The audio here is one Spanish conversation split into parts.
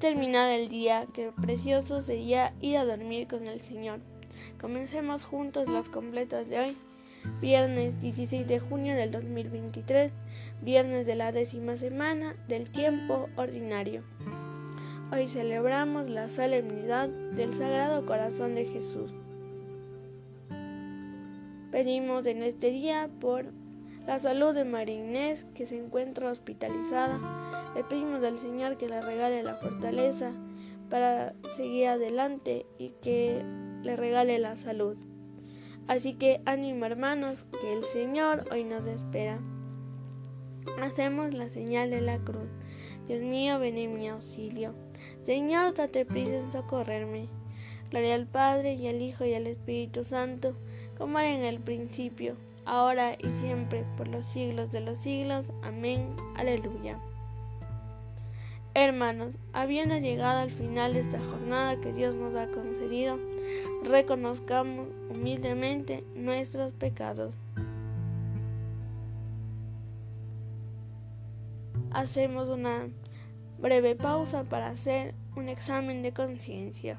Terminado el día, qué precioso sería ir a dormir con el Señor. Comencemos juntos las completas de hoy, viernes 16 de junio del 2023, viernes de la décima semana del tiempo ordinario. Hoy celebramos la solemnidad del Sagrado Corazón de Jesús. Pedimos en este día por la salud de María Inés, que se encuentra hospitalizada. Le pedimos al Señor que le regale la fortaleza para seguir adelante y que le regale la salud. Así que ánimo hermanos, que el Señor hoy nos espera. Hacemos la señal de la cruz. Dios mío, ven en mi auxilio. Señor, date prisa en socorrerme. Gloria al Padre y al Hijo y al Espíritu Santo, como era en el principio ahora y siempre, por los siglos de los siglos. Amén. Aleluya. Hermanos, habiendo llegado al final de esta jornada que Dios nos ha concedido, reconozcamos humildemente nuestros pecados. Hacemos una breve pausa para hacer un examen de conciencia.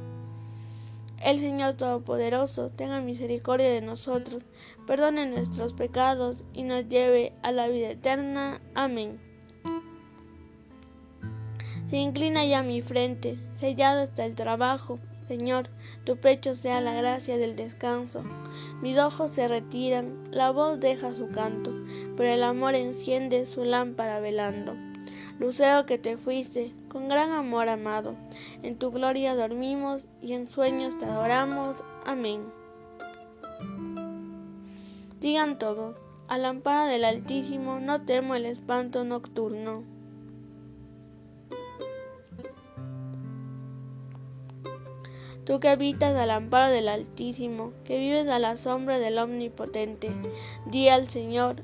El Señor Todopoderoso tenga misericordia de nosotros, perdone nuestros pecados y nos lleve a la vida eterna. Amén. Se inclina ya mi frente, sellado hasta el trabajo. Señor, tu pecho sea la gracia del descanso. Mis ojos se retiran, la voz deja su canto, pero el amor enciende su lámpara velando. Lucero que te fuiste, con gran amor amado, en tu gloria dormimos y en sueños te adoramos. Amén. Digan todos, al amparo del Altísimo no temo el espanto nocturno. Tú que habitas al amparo del Altísimo, que vives a la sombra del Omnipotente, di al Señor,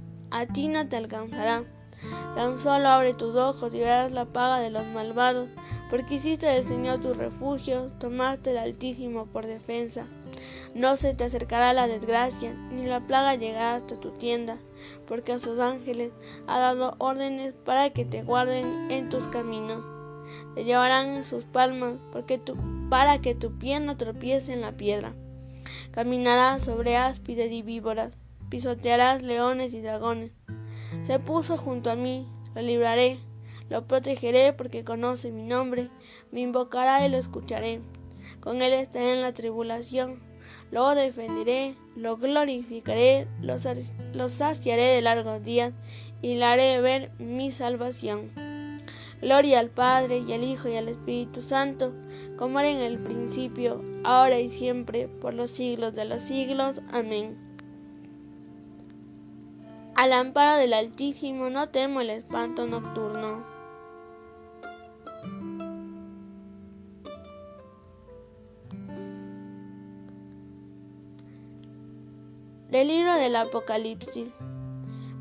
a ti no te alcanzará. Tan solo abre tus ojos y verás la paga de los malvados, porque hiciste del Señor tu refugio, tomaste el Altísimo por defensa. No se te acercará la desgracia, ni la plaga llegará hasta tu tienda, porque a sus ángeles ha dado órdenes para que te guarden en tus caminos. Te llevarán en sus palmas, porque para que tu pie no tropiece en la piedra. Caminarás sobre áspides y víboras, pisotearás leones y dragones. Se puso junto a mí, lo libraré, lo protegeré porque conoce mi nombre, me invocará y lo escucharé. Con él estaré en la tribulación, lo defenderé, lo glorificaré, lo, saciaré de largos días y le haré ver mi salvación. Gloria al Padre y al Hijo y al Espíritu Santo, como era en el principio, ahora y siempre, por los siglos de los siglos. Amén. Al amparo del Altísimo no temo el espanto nocturno. Del libro del Apocalipsis.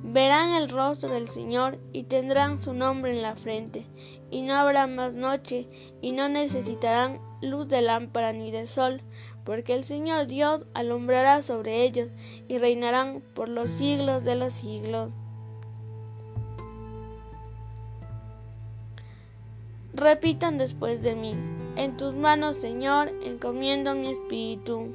Verán el rostro del Señor y tendrán su nombre en la frente, y no habrá más noche, y no necesitarán luz de lámpara ni de sol, porque el Señor Dios alumbrará sobre ellos y reinarán por los siglos de los siglos. Repitan después de mí, en tus manos, Señor, encomiendo mi espíritu.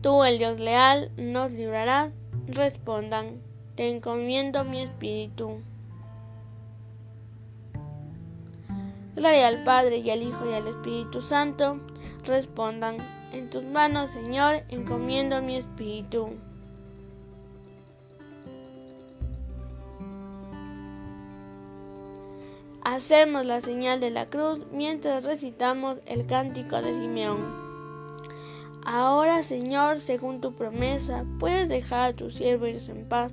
Tú, el Dios leal, nos librarás. Respondan, te encomiendo mi espíritu. Gloria al Padre y al Hijo y al Espíritu Santo. Respondan, en tus manos, Señor, encomiendo mi espíritu. Hacemos la señal de la cruz mientras recitamos el cántico de Simeón. Ahora, Señor, según tu promesa, puedes dejar a tu siervo irse en paz,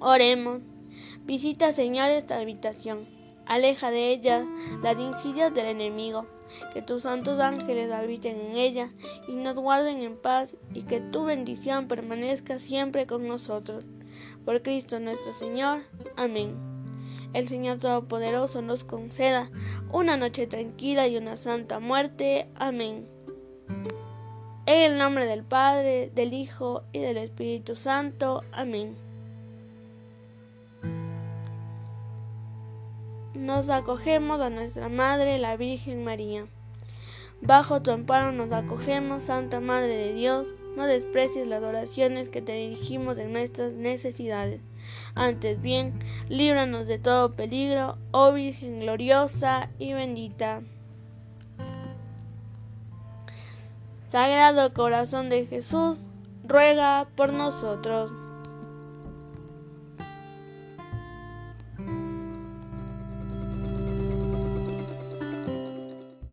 Oremos. Visita, Señor, esta habitación. Aleja de ella las insidias del enemigo. Que tus santos ángeles habiten en ella y nos guarden en paz y que tu bendición permanezca siempre con nosotros. Por Cristo nuestro Señor. Amén el Señor Todopoderoso nos conceda una noche tranquila y una santa muerte. Amén. En el nombre del Padre, del Hijo y del Espíritu Santo. Amén. Nos acogemos a nuestra Madre, la Virgen María. Bajo tu amparo nos acogemos, Santa Madre de Dios. No desprecies las oraciones que te dirigimos en nuestras necesidades antes bien, líbranos de todo peligro, oh Virgen gloriosa y bendita. Sagrado Corazón de Jesús, ruega por nosotros.